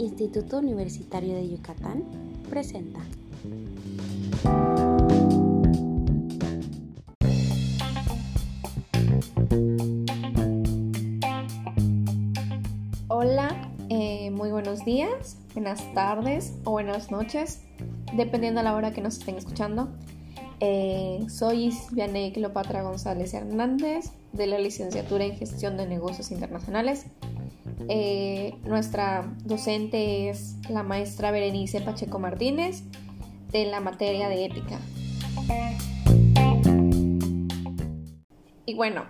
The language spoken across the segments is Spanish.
Instituto Universitario de Yucatán presenta. Hola, eh, muy buenos días, buenas tardes o buenas noches, dependiendo a la hora que nos estén escuchando. Eh, soy Vianey Cleopatra González Hernández de la licenciatura en Gestión de Negocios Internacionales. Eh, nuestra docente es la maestra Berenice Pacheco Martínez de la materia de ética. Y bueno,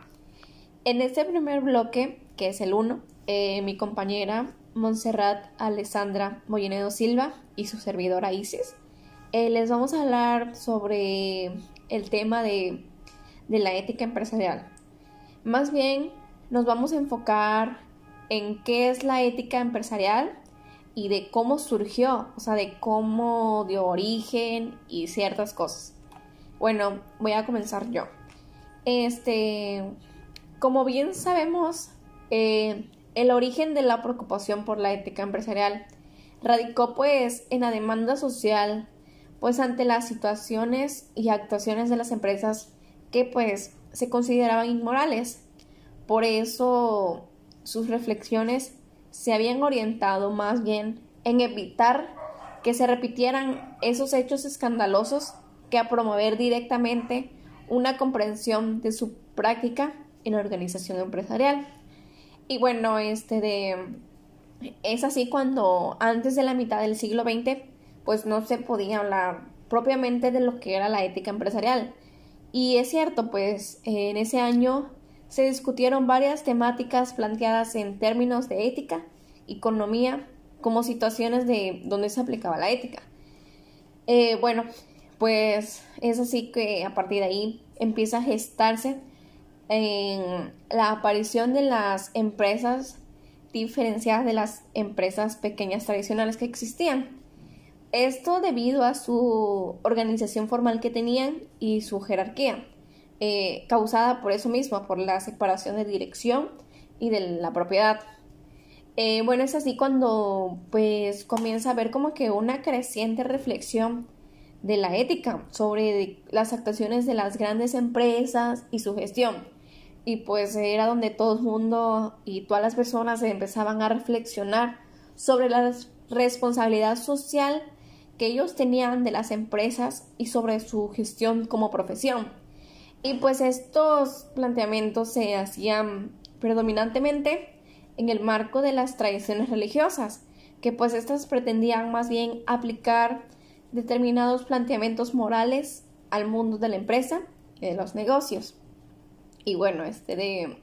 en este primer bloque, que es el 1, eh, mi compañera Montserrat Alessandra Mollinedo Silva y su servidora Isis eh, les vamos a hablar sobre el tema de, la ética empresarial. Más bien, nos vamos a enfocar en qué es la ética empresarial y de cómo surgió, o sea, de cómo dio origen y ciertas cosas. Bueno, voy a comenzar yo. Este, como bien sabemos, eh, el origen de la preocupación por la ética empresarial radicó pues en la demanda social pues ante las situaciones y actuaciones de las empresas que pues se consideraban inmorales. Por eso sus reflexiones se habían orientado más bien en evitar que se repitieran esos hechos escandalosos que a promover directamente una comprensión de su práctica en la organización empresarial. Y bueno, este de es así cuando antes de la mitad del siglo XX pues no se podía hablar propiamente de lo que era la ética empresarial. Y es cierto, pues en ese año se discutieron varias temáticas planteadas en términos de ética, economía, como situaciones de donde se aplicaba la ética. Eh, bueno, pues es así que a partir de ahí empieza a gestarse la aparición de las empresas diferenciadas de las empresas pequeñas tradicionales que existían. Esto debido a su organización formal que tenían y su jerarquía, eh, causada por eso mismo, por la separación de dirección y de la propiedad. Eh, bueno, es así cuando pues comienza a ver como que una creciente reflexión de la ética sobre las actuaciones de las grandes empresas y su gestión. Y pues era donde todo el mundo y todas las personas empezaban a reflexionar sobre la responsabilidad social que ellos tenían de las empresas y sobre su gestión como profesión. Y pues estos planteamientos se hacían predominantemente en el marco de las tradiciones religiosas, que pues estas pretendían más bien aplicar determinados planteamientos morales al mundo de la empresa y de los negocios. Y bueno, este de...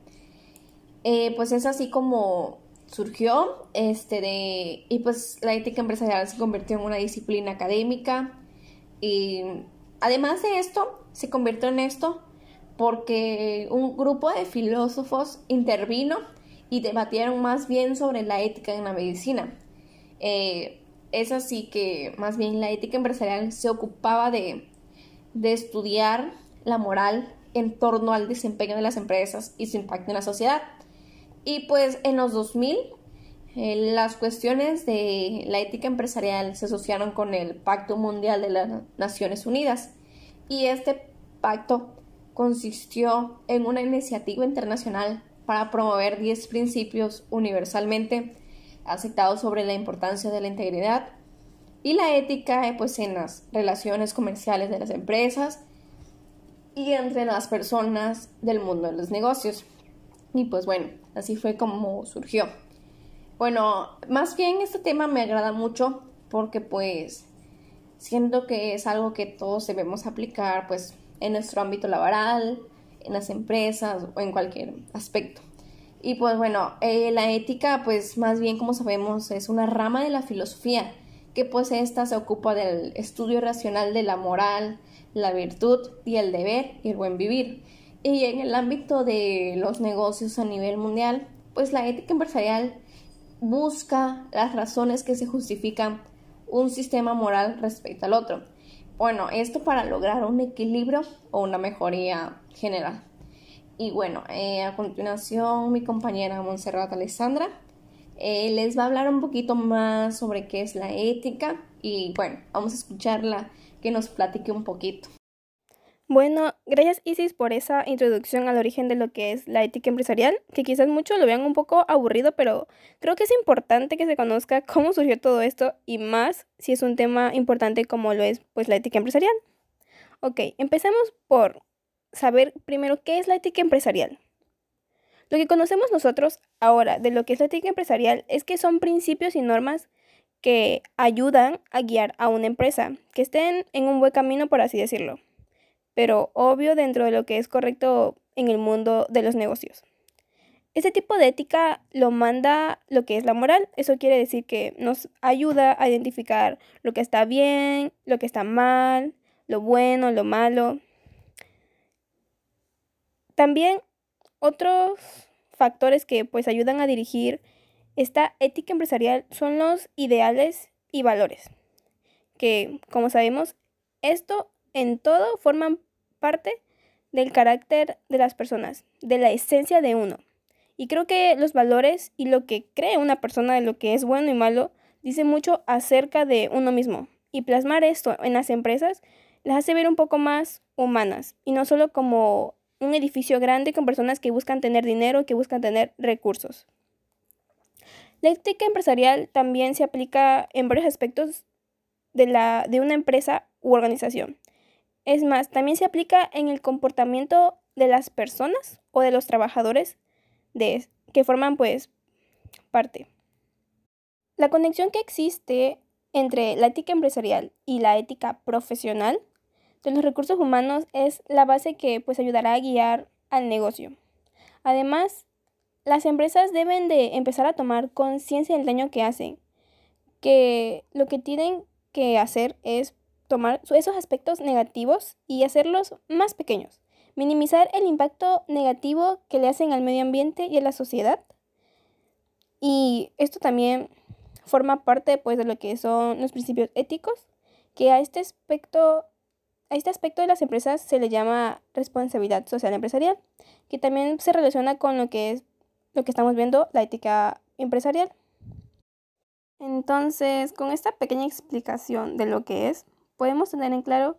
Eh, pues es así como surgió este de y pues la ética empresarial se convirtió en una disciplina académica y además de esto se convirtió en esto porque un grupo de filósofos intervino y debatieron más bien sobre la ética en la medicina. Eh, es así que más bien la ética empresarial se ocupaba de, de estudiar la moral en torno al desempeño de las empresas y su impacto en la sociedad. Y pues en los 2000 eh, las cuestiones de la ética empresarial se asociaron con el Pacto Mundial de las Naciones Unidas y este pacto consistió en una iniciativa internacional para promover 10 principios universalmente aceptados sobre la importancia de la integridad y la ética pues en las relaciones comerciales de las empresas y entre las personas del mundo de los negocios. Y pues bueno, así fue como surgió. Bueno, más bien este tema me agrada mucho porque pues siento que es algo que todos debemos aplicar pues en nuestro ámbito laboral, en las empresas o en cualquier aspecto. Y pues bueno, eh, la ética pues más bien como sabemos es una rama de la filosofía que pues esta se ocupa del estudio racional de la moral, la virtud y el deber y el buen vivir. Y en el ámbito de los negocios a nivel mundial, pues la ética empresarial busca las razones que se justifican un sistema moral respecto al otro. Bueno, esto para lograr un equilibrio o una mejoría general. Y bueno, eh, a continuación mi compañera Montserrat Alessandra Eh, les va a hablar un poquito más sobre qué es la ética y bueno, vamos a escucharla que nos platique un poquito. Bueno, gracias Isis por esa introducción al origen de lo que es la ética empresarial, que quizás muchos lo vean un poco aburrido, pero creo que es importante que se conozca cómo surgió todo esto y más si es un tema importante como lo es pues la ética empresarial. Ok, empecemos por saber primero qué es la ética empresarial. Lo que conocemos nosotros ahora de lo que es la ética empresarial es que son principios y normas que ayudan a guiar a una empresa, que estén en un buen camino, por así decirlo pero obvio dentro de lo que es correcto en el mundo de los negocios. Este tipo de ética lo manda lo que es la moral. Eso quiere decir que nos ayuda a identificar lo que está bien, lo que está mal, lo bueno, lo malo. También otros factores que pues ayudan a dirigir esta ética empresarial son los ideales y valores, que como sabemos, esto en todo forman parte del carácter de las personas, de la esencia de uno. Y creo que los valores y lo que cree una persona de lo que es bueno y malo dice mucho acerca de uno mismo. Y plasmar esto en las empresas las hace ver un poco más humanas y no solo como un edificio grande con personas que buscan tener dinero, que buscan tener recursos. La ética empresarial también se aplica en varios aspectos de, la, de una empresa u organización. Es más, también se aplica en el comportamiento de las personas o de los trabajadores de, que forman pues parte. La conexión que existe entre la ética empresarial y la ética profesional de los recursos humanos es la base que pues ayudará a guiar al negocio. Además, las empresas deben de empezar a tomar conciencia del daño que hacen, que lo que tienen que hacer es tomar esos aspectos negativos y hacerlos más pequeños. Minimizar el impacto negativo que le hacen al medio ambiente y a la sociedad. Y esto también forma parte pues, de lo que son los principios éticos, que a este aspecto, a este aspecto de las empresas se le llama responsabilidad social empresarial, que también se relaciona con lo que es lo que estamos viendo, la ética empresarial. Entonces, con esta pequeña explicación de lo que es, podemos tener en claro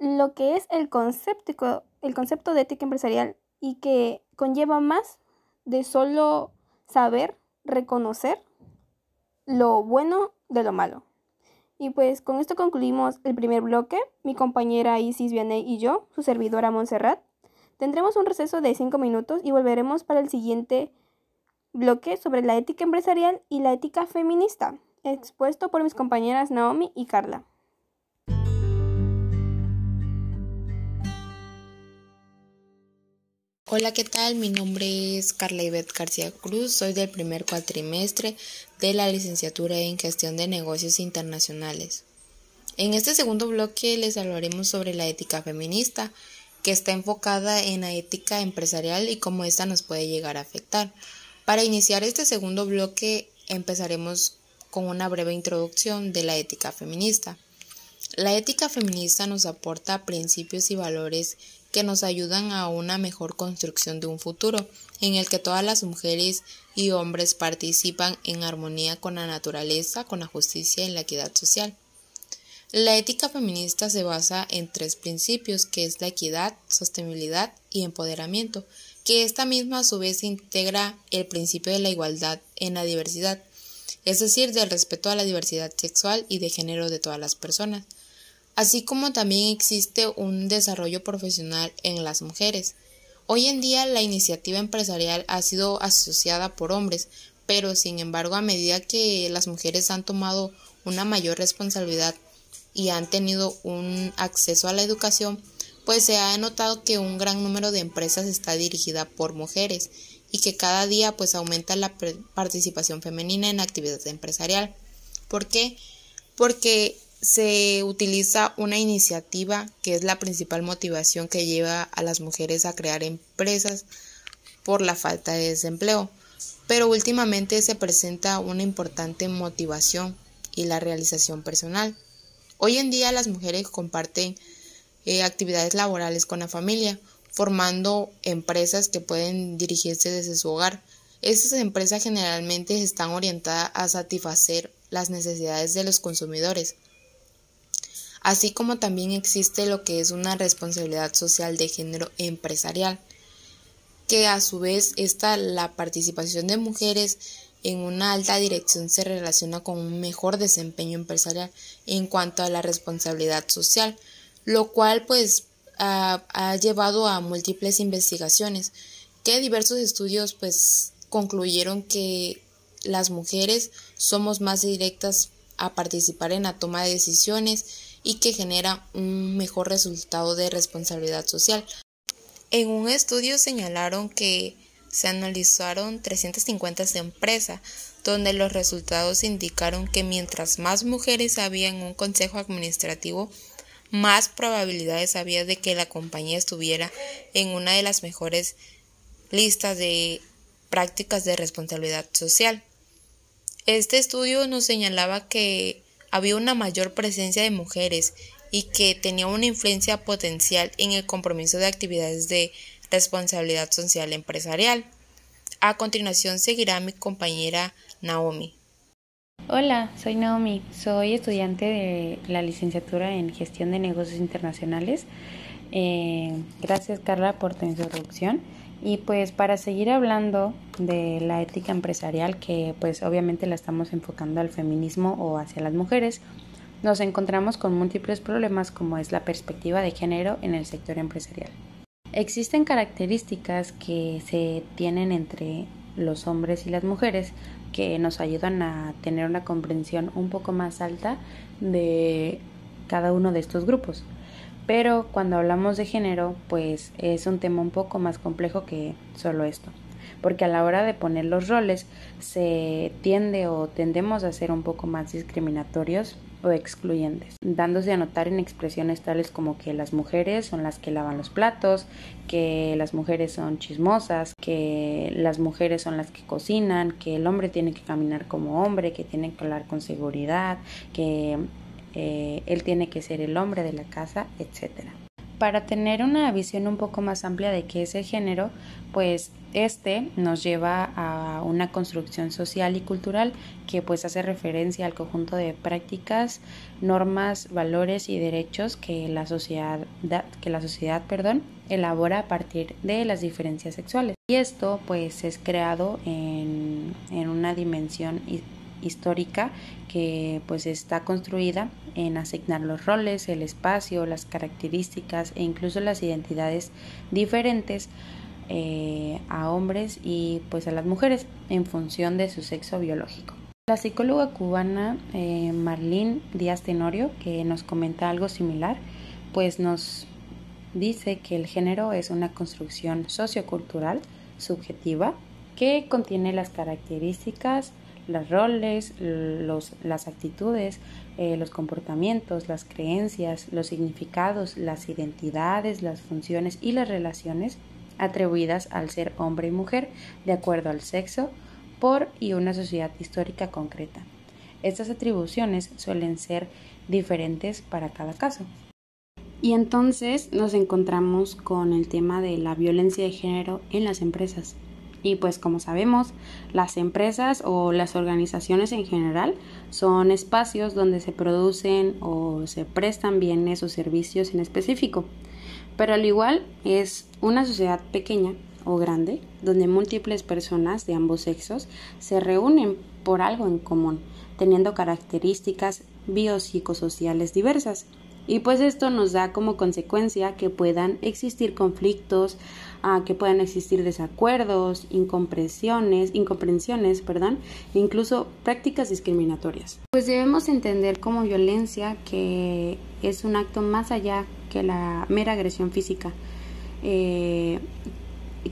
lo que es el concepto, el concepto de ética empresarial y que conlleva más de solo saber reconocer lo bueno de lo malo. Y pues con esto concluimos el primer bloque. Mi compañera Isis Vianney y yo, su servidora Montserrat, tendremos un receso de 5 minutos y volveremos para el siguiente bloque sobre la ética empresarial y la ética feminista, expuesto por mis compañeras Naomi y Carla. Hola, ¿qué tal? Mi nombre es Carla Ivette García Cruz, soy del primer cuatrimestre de la licenciatura en Gestión de Negocios Internacionales. En este segundo bloque les hablaremos sobre la ética feminista, que está enfocada en la ética empresarial y cómo ésta nos puede llegar a afectar. Para iniciar este segundo bloque empezaremos con una breve introducción de la ética feminista. La ética feminista nos aporta principios y valores que nos ayudan a una mejor construcción de un futuro en el que todas las mujeres y hombres participan en armonía con la naturaleza, con la justicia y la equidad social. La ética feminista se basa en tres principios, que es la equidad, sostenibilidad y empoderamiento, que esta misma a su vez integra el principio de la igualdad en la diversidad, es decir, del respeto a la diversidad sexual y de género de todas las personas así como también existe un desarrollo profesional en las mujeres. Hoy en día la iniciativa empresarial ha sido asociada por hombres, pero sin embargo a medida que las mujeres han tomado una mayor responsabilidad y han tenido un acceso a la educación, pues se ha notado que un gran número de empresas está dirigida por mujeres y que cada día pues aumenta la participación femenina en actividad empresarial. ¿Por qué? Porque se utiliza una iniciativa que es la principal motivación que lleva a las mujeres a crear empresas por la falta de desempleo. Pero últimamente se presenta una importante motivación y la realización personal. Hoy en día las mujeres comparten eh, actividades laborales con la familia, formando empresas que pueden dirigirse desde su hogar. Estas empresas generalmente están orientadas a satisfacer las necesidades de los consumidores, así como también existe lo que es una responsabilidad social de género empresarial, que a su vez está la participación de mujeres en una alta dirección se relaciona con un mejor desempeño empresarial en cuanto a la responsabilidad social, lo cual pues ha, ha llevado a múltiples investigaciones que diversos estudios pues concluyeron que las mujeres somos más directas a participar en la toma de decisiones y que genera un mejor resultado de responsabilidad social. En un estudio señalaron que se analizaron 350 empresas, donde los resultados indicaron que mientras más mujeres había en un consejo administrativo, más probabilidades había de que la compañía estuviera en una de las mejores listas de prácticas de responsabilidad social. Este estudio nos señalaba que había una mayor presencia de mujeres y que tenía una influencia potencial en el compromiso de actividades de responsabilidad social empresarial. A continuación seguirá mi compañera Naomi. Hola, soy Naomi, soy estudiante de la licenciatura en gestión de negocios internacionales. Eh, gracias Carla por tu introducción. Y pues para seguir hablando de la ética empresarial, que pues obviamente la estamos enfocando al feminismo o hacia las mujeres, nos encontramos con múltiples problemas como es la perspectiva de género en el sector empresarial. Existen características que se tienen entre los hombres y las mujeres que nos ayudan a tener una comprensión un poco más alta de cada uno de estos grupos. Pero cuando hablamos de género, pues es un tema un poco más complejo que solo esto. Porque a la hora de poner los roles se tiende o tendemos a ser un poco más discriminatorios o excluyentes, dándose a notar en expresiones tales como que las mujeres son las que lavan los platos, que las mujeres son chismosas, que las mujeres son las que cocinan, que el hombre tiene que caminar como hombre, que tiene que hablar con seguridad, que eh, él tiene que ser el hombre de la casa, etcétera. Para tener una visión un poco más amplia de qué es el género, pues este nos lleva a una construcción social y cultural que pues hace referencia al conjunto de prácticas, normas, valores y derechos que la sociedad, que la sociedad perdón, elabora a partir de las diferencias sexuales. Y esto pues es creado en, en una dimensión histórica que pues está construida en asignar los roles, el espacio, las características e incluso las identidades diferentes eh, a hombres y pues a las mujeres en función de su sexo biológico. La psicóloga cubana eh, Marlene Díaz Tenorio, que nos comenta algo similar, pues nos dice que el género es una construcción sociocultural subjetiva que contiene las características, los roles, los, las actitudes, eh, los comportamientos, las creencias, los significados, las identidades, las funciones y las relaciones atribuidas al ser hombre y mujer de acuerdo al sexo por y una sociedad histórica concreta. Estas atribuciones suelen ser diferentes para cada caso. Y entonces nos encontramos con el tema de la violencia de género en las empresas. Y pues como sabemos, las empresas o las organizaciones en general son espacios donde se producen o se prestan bienes o servicios en específico. Pero al igual es una sociedad pequeña o grande donde múltiples personas de ambos sexos se reúnen por algo en común, teniendo características biopsicosociales diversas. Y pues esto nos da como consecuencia que puedan existir conflictos, que puedan existir desacuerdos, incomprensiones, incomprensiones, perdón, incluso prácticas discriminatorias. Pues debemos entender como violencia que es un acto más allá que la mera agresión física, eh,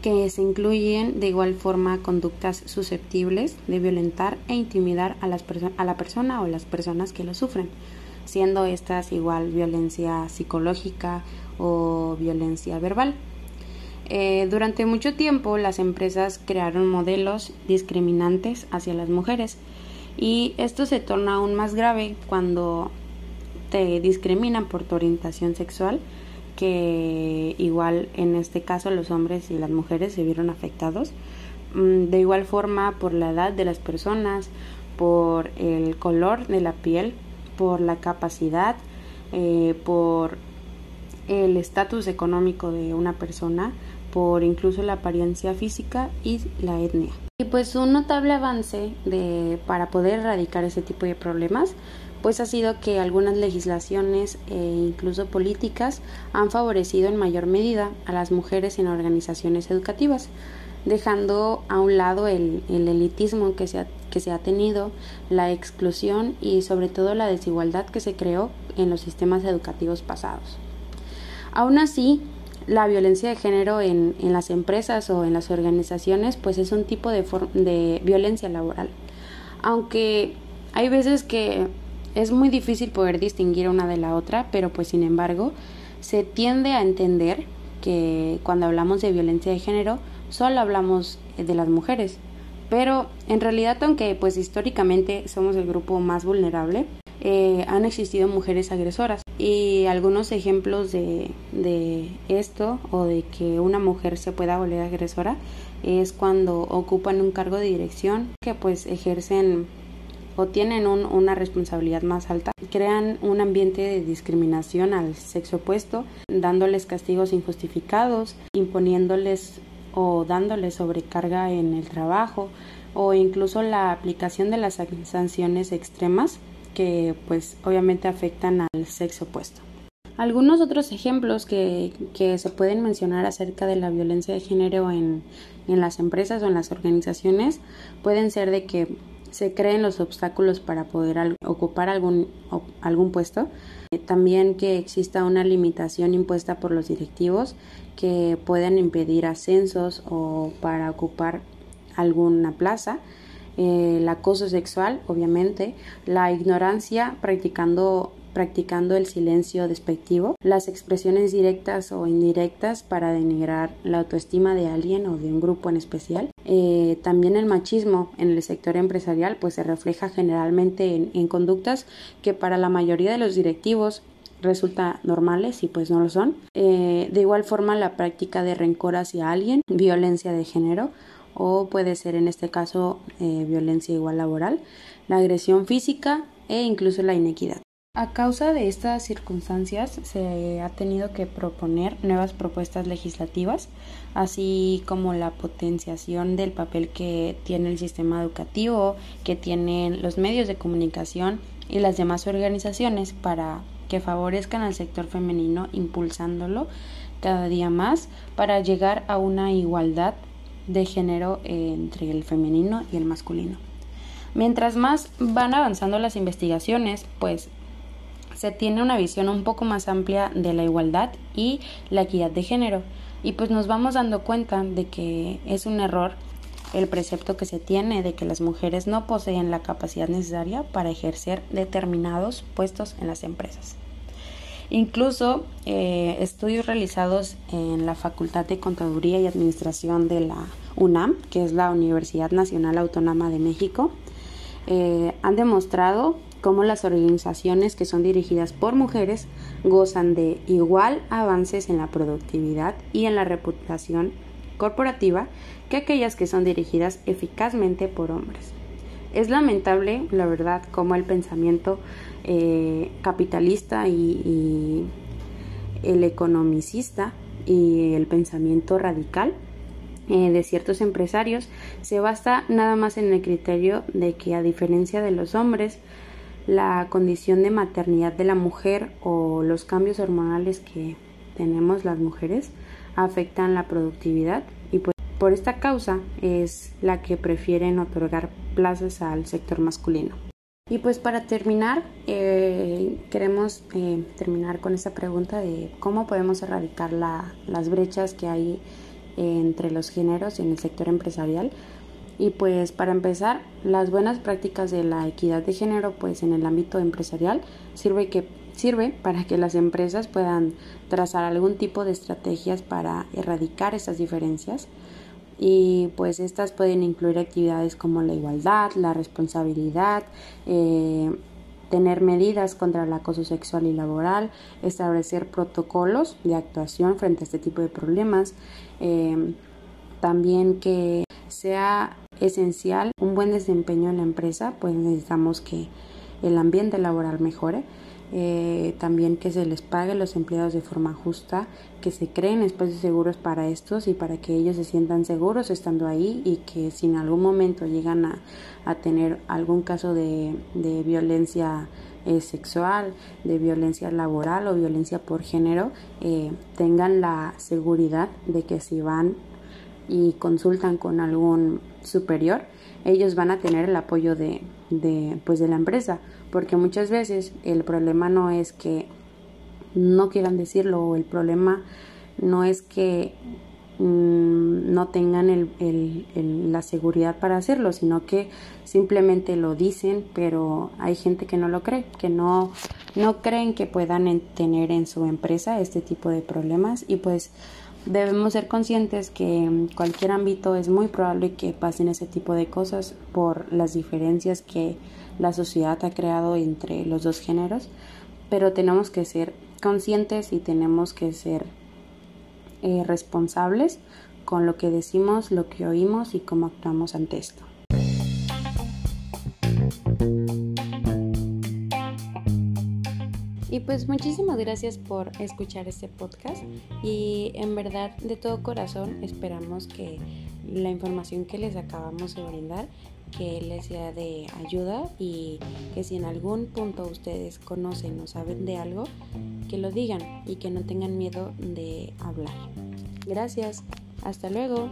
que se incluyen de igual forma conductas susceptibles de violentar e intimidar a, las a la persona o las personas que lo sufren, siendo estas igual violencia psicológica o violencia verbal. Eh, durante mucho tiempo las empresas crearon modelos discriminantes hacia las mujeres. Y esto se torna aún más grave cuando te discriminan por tu orientación sexual que igual en este caso los hombres y las mujeres se vieron afectados mm, de igual forma por la edad de las personas, por el color de la piel, por la capacidad, eh, por el estatus económico de una persona, por incluso la apariencia física y la etnia. Y pues un notable avance de, para poder erradicar ese tipo de problemas pues ha sido que algunas legislaciones e incluso políticas han favorecido en mayor medida a las mujeres en organizaciones educativas, dejando a un lado el, elitismo que se, ha, que se ha tenido, la exclusión y sobre todo la desigualdad que se creó en los sistemas educativos pasados. Aún así, la violencia de género en, en, las empresas o en las organizaciones pues es un tipo de, de violencia laboral. Aunque hay veces que es muy difícil poder distinguir una de la otra, pero pues sin embargo se tiende a entender que cuando hablamos de violencia de género solo hablamos de las mujeres. Pero en realidad, aunque pues históricamente somos el grupo más vulnerable, eh, han existido mujeres agresoras. Y algunos ejemplos de, de esto o de que una mujer se pueda volver agresora es cuando ocupan un cargo de dirección que pues ejercen o tienen una responsabilidad más alta, crean un ambiente de discriminación al sexo opuesto, dándoles castigos injustificados, imponiéndoles o dándoles sobrecarga en el trabajo o incluso la aplicación de las sanciones extremas que pues obviamente afectan al sexo opuesto. Algunos otros ejemplos que, que, se pueden mencionar acerca de la violencia de género en, en las empresas o en las organizaciones pueden ser de que se creen los obstáculos para poder ocupar algún, algún puesto. Eh, también que exista una limitación impuesta por los directivos que puedan impedir ascensos o para ocupar alguna plaza. Eh, el acoso sexual, obviamente, la ignorancia practicando practicando el silencio despectivo, las expresiones directas o indirectas para denigrar la autoestima de alguien o de un grupo en especial. Eh, también el machismo en el sector empresarial pues se refleja generalmente en, conductas que para la mayoría de los directivos resulta normales y pues no lo son. Eh, de igual forma la práctica de rencor hacia alguien, violencia de género o puede ser en este caso eh, violencia igual laboral, la agresión física e incluso la inequidad. A causa de estas circunstancias se ha tenido que proponer nuevas propuestas legislativas, así como la potenciación del papel que tiene el sistema educativo, que tienen los medios de comunicación y las demás organizaciones para que favorezcan al sector femenino impulsándolo cada día más para llegar a una igualdad de género entre el femenino y el masculino. Mientras más van avanzando las investigaciones, pues se tiene una visión un poco más amplia de la igualdad y la equidad de género. Y pues nos vamos dando cuenta de que es un error el precepto que se tiene de que las mujeres no poseen la capacidad necesaria para ejercer determinados puestos en las empresas. Incluso eh, estudios realizados en la Facultad de Contaduría y Administración de la UNAM, que es la Universidad Nacional Autónoma de México, eh, han demostrado cómo las organizaciones que son dirigidas por mujeres gozan de igual avances en la productividad y en la reputación corporativa que aquellas que son dirigidas eficazmente por hombres. Es lamentable, la verdad, cómo el pensamiento eh, capitalista y, el economicista y el pensamiento radical eh, de ciertos empresarios se basa nada más en el criterio de que a diferencia de los hombres la condición de maternidad de la mujer o los cambios hormonales que tenemos las mujeres afectan la productividad por esta causa es la que prefieren otorgar plazas al sector masculino. Y pues para terminar, eh, queremos eh, terminar con esta pregunta de cómo podemos erradicar las brechas que hay entre los géneros en el sector empresarial y pues para empezar, las buenas prácticas de la equidad de género pues en el ámbito empresarial sirve que sirve para que las empresas puedan trazar algún tipo de estrategias para erradicar esas diferencias y pues estas pueden incluir actividades como la igualdad, la responsabilidad, eh, tener medidas contra el acoso sexual y laboral, establecer protocolos de actuación frente a este tipo de problemas, eh, también que sea esencial un buen desempeño en la empresa, pues necesitamos que el ambiente laboral mejore, eh, también que se les pague a los empleados de forma justa, que se creen espacios seguros para estos y para que ellos se sientan seguros estando ahí y que si en algún momento llegan a, tener algún caso de, violencia eh, sexual, de violencia laboral o violencia por género, eh, tengan la seguridad de que si van y consultan con algún superior, ellos van a tener el apoyo de, de, pues de la empresa, porque muchas veces el problema no es que no quieran decirlo o el problema no es que mm, no tengan el, la seguridad para hacerlo, sino que simplemente lo dicen, pero hay gente que no lo cree, que no, no creen que puedan tener en su empresa este tipo de problemas. Y pues debemos ser conscientes que en cualquier ámbito es muy probable que pasen ese tipo de cosas por las diferencias que la sociedad ha creado entre los dos géneros, pero tenemos que ser conscientes y tenemos que ser eh, responsables con lo que decimos, lo que oímos y cómo actuamos ante esto. Y pues muchísimas gracias por escuchar este podcast y en verdad de todo corazón esperamos que la información que les acabamos de brindar que les sea de ayuda y que si en algún punto ustedes conocen o saben de algo, que lo digan y que no tengan miedo de hablar. Gracias, hasta luego.